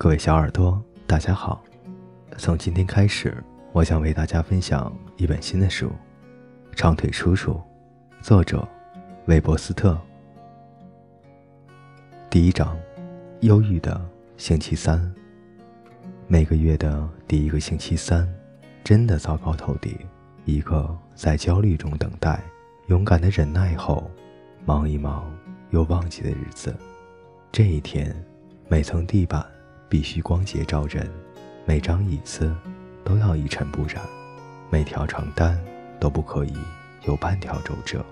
各位小耳朵，大家好。从今天开始，我想为大家分享一本新的书《长腿叔叔》，作者韦伯斯特。第一章：忧郁的星期三。每个月的第一个星期三，真的糟糕透顶。一个在焦虑中等待、勇敢的忍耐后，忙一忙又忘记的日子。这一天，每层地板。必须光洁照人，每张椅子都要一尘不染，每条床单都不可以有半条皱褶，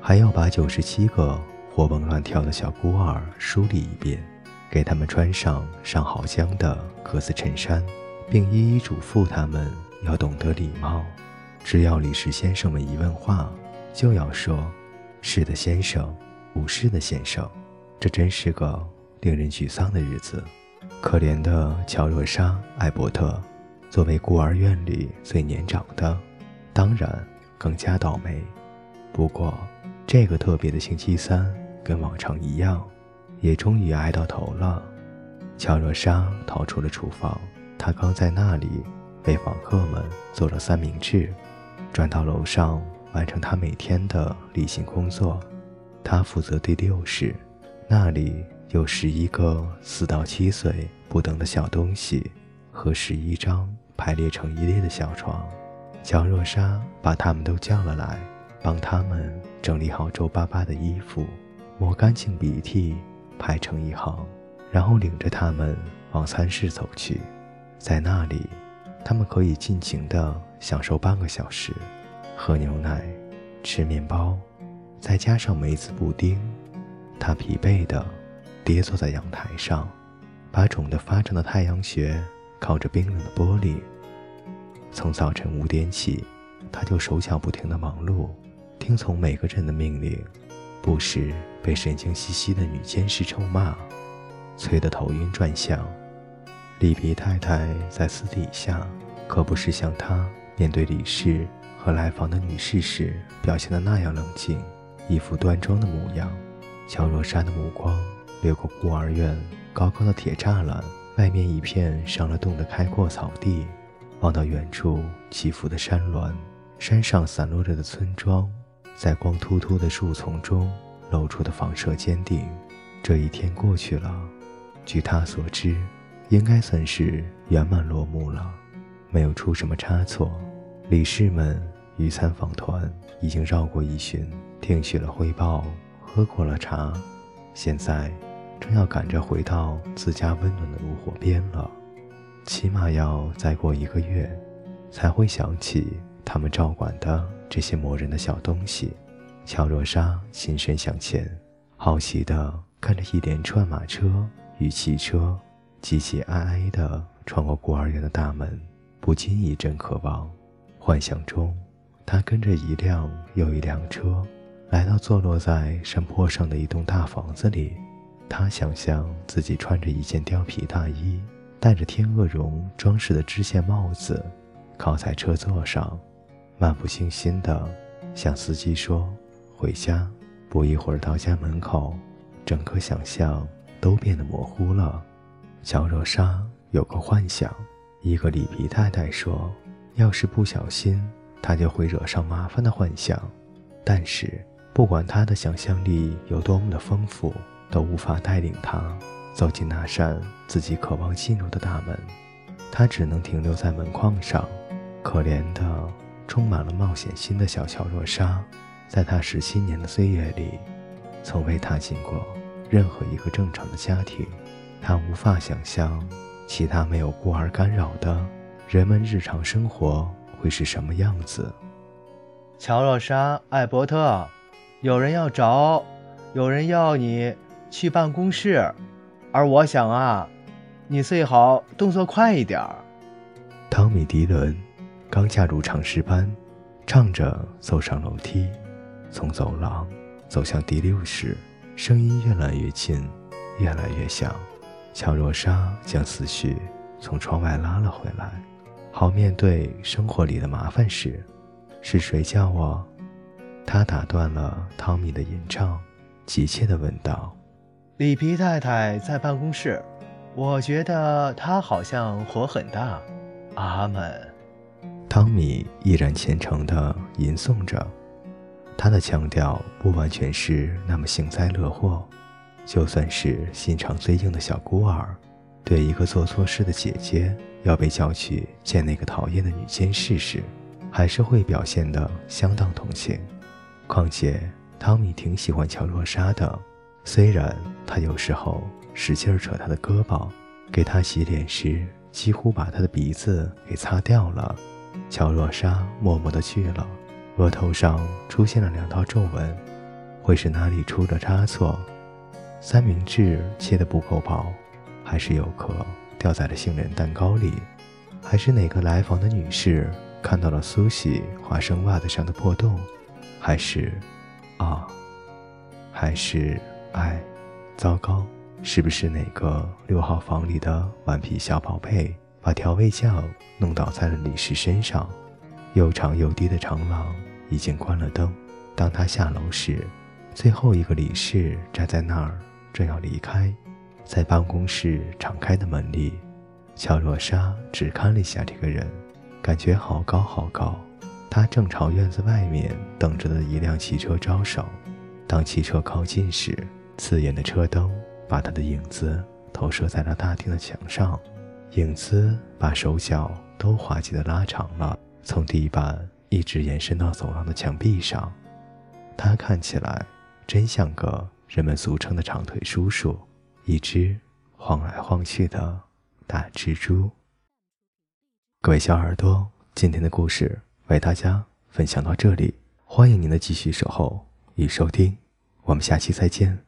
还要把九十七个活蹦乱跳的小孤儿梳理一遍，给他们穿上上好香的格子衬衫，并一一嘱咐他们要懂得礼貌。只要理事先生们一问话，就要说：“是的，先生；不是的，先生。”这真是个令人沮丧的日子。可怜的乔若莎·艾伯特，作为孤儿院里最年长的，当然更加倒霉。不过，这个特别的星期三跟往常一样，也终于挨到头了。乔若莎逃出了厨房，她刚在那里为访客们做了三明治，转到楼上完成她每天的例行工作。她负责第六室，那里。有十一个四到七岁不等的小东西，和十一张排列成一列的小床。乔若莎把他们都叫了来，帮他们整理好皱巴巴的衣服，抹干净鼻涕，排成一行，然后领着他们往餐室走去。在那里，他们可以尽情地享受半个小时，喝牛奶，吃面包，再加上梅子布丁。他疲惫的。跌坐在阳台上，把肿得发胀的太阳穴靠着冰冷的玻璃。从早晨五点起，他就手脚不停地忙碌，听从每个人的命令，不时被神经兮兮的女监事臭骂，催得头晕转向。里皮太太在私底下可不是像他面对李氏和来访的女士时表现的那样冷静，一副端庄的模样。乔若莎的目光。越过孤儿院高高的铁栅栏，外面一片上了洞的开阔草地，望到远处起伏的山峦，山上散落着的村庄，在光秃秃的树丛中露出的房舍尖顶。这一天过去了，据他所知，应该算是圆满落幕了，没有出什么差错。理事们与参访团已经绕过一巡，听取了汇报，喝过了茶，现在。正要赶着回到自家温暖的炉火边了，起码要再过一个月，才会想起他们照管的这些磨人的小东西。乔若莎心神向前，好奇地看着一连串马车与汽车挤挤挨挨地穿过孤儿院的大门，不禁一阵渴望。幻想中，他跟着一辆又一辆车，来到坐落在山坡上的一栋大房子里。他想象自己穿着一件貂皮大衣，戴着天鹅绒装饰的织线帽子，靠在车座上，漫不经心地向司机说：“回家。”不一会儿到家门口，整个想象都变得模糊了。乔若莎有个幻想，一个里皮太太说：“要是不小心，她就会惹上麻烦的幻想。”但是不管他的想象力有多么的丰富。都无法带领他走进那扇自己渴望进入的大门，他只能停留在门框上。可怜的、充满了冒险心的小乔若莎，在他十七年的岁月里，从未踏进过任何一个正常的家庭。他无法想象其他没有孤儿干扰的人们日常生活会是什么样子。乔若莎·艾伯特，有人要找，有人要你。去办公室，而我想啊，你最好动作快一点儿。汤米·迪伦刚加入唱诗班，唱着走上楼梯，从走廊走向第六室，声音越来越近，越来越响。乔若莎将思绪从窗外拉了回来，好面对生活里的麻烦事。是谁叫我？他打断了汤米的吟唱，急切地问道。里皮太太在办公室，我觉得她好像火很大。阿门。汤米依然虔诚地吟诵着，他的腔调不完全是那么幸灾乐祸。就算是心肠最硬的小孤儿，对一个做错事的姐姐要被叫去见那个讨厌的女监事时，还是会表现得相当同情。况且汤米挺喜欢乔洛莎的，虽然他有时候使劲扯她的胳膊，给她洗脸时几乎把她的鼻子给擦掉了。乔若莎默默地去了，额头上出现了两道皱纹，会是哪里出了差错？三明治切得不够薄，还是有颗掉在了杏仁蛋糕里？还是哪个来访的女士看到了苏西花生袜子上的破洞？还是，啊，还是哎，糟糕！是不是哪个六号房里的顽皮小宝贝把调味酱弄倒在了李氏身上？又长又低的长廊已经关了灯。当他下楼时，最后一个李氏站在那儿。正要离开，在办公室敞开的门里，乔洛莎只看了一下这个人，感觉好高好高。他正朝院子外面等着的一辆汽车招手。当汽车靠近时，刺眼的车灯把他的影子投射在了大厅的墙上，影子把手脚都滑稽地拉长了，从地板一直延伸到走廊的墙壁上。他看起来真像个。人们俗称的长腿叔叔，一只晃来晃去的大蜘蛛。各位小耳朵，今天的故事为大家分享到这里，欢迎您的继续守候与收听，我们下期再见。